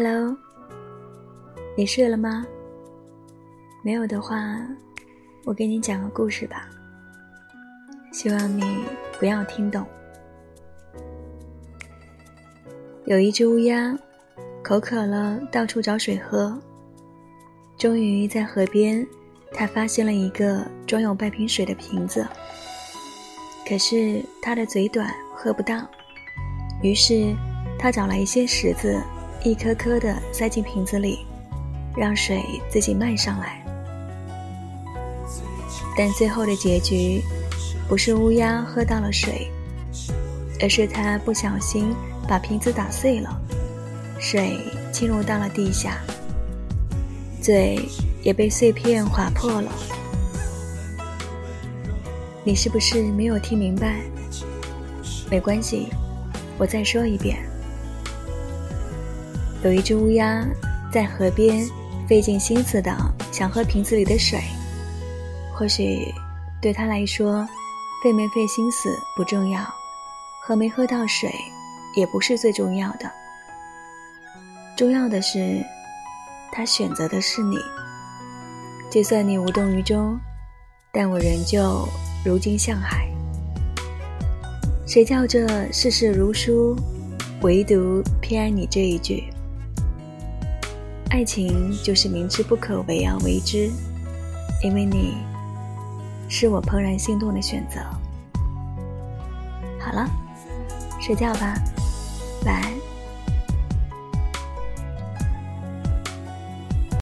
Hello，你睡了吗？没有的话，我给你讲个故事吧。希望你不要听懂。有一只乌鸦，口渴了，到处找水喝。终于在河边，它发现了一个装有半瓶水的瓶子。可是它的嘴短，喝不到。于是，它找来一些石子，一颗颗的塞进瓶子里。让水自己漫上来，但最后的结局不是乌鸦喝到了水，而是它不小心把瓶子打碎了，水侵入到了地下，嘴也被碎片划破了。你是不是没有听明白？没关系，我再说一遍。有一只乌鸦在河边。费尽心思的想喝瓶子里的水，或许对他来说，费没费心思不重要，喝没喝到水也不是最重要的。重要的是，他选择的是你。就算你无动于衷，但我仍旧如金向海。谁叫这世事如书，唯独偏爱你这一句。爱情就是明知不可为而为之，因为你是我怦然心动的选择。好了，睡觉吧，晚安。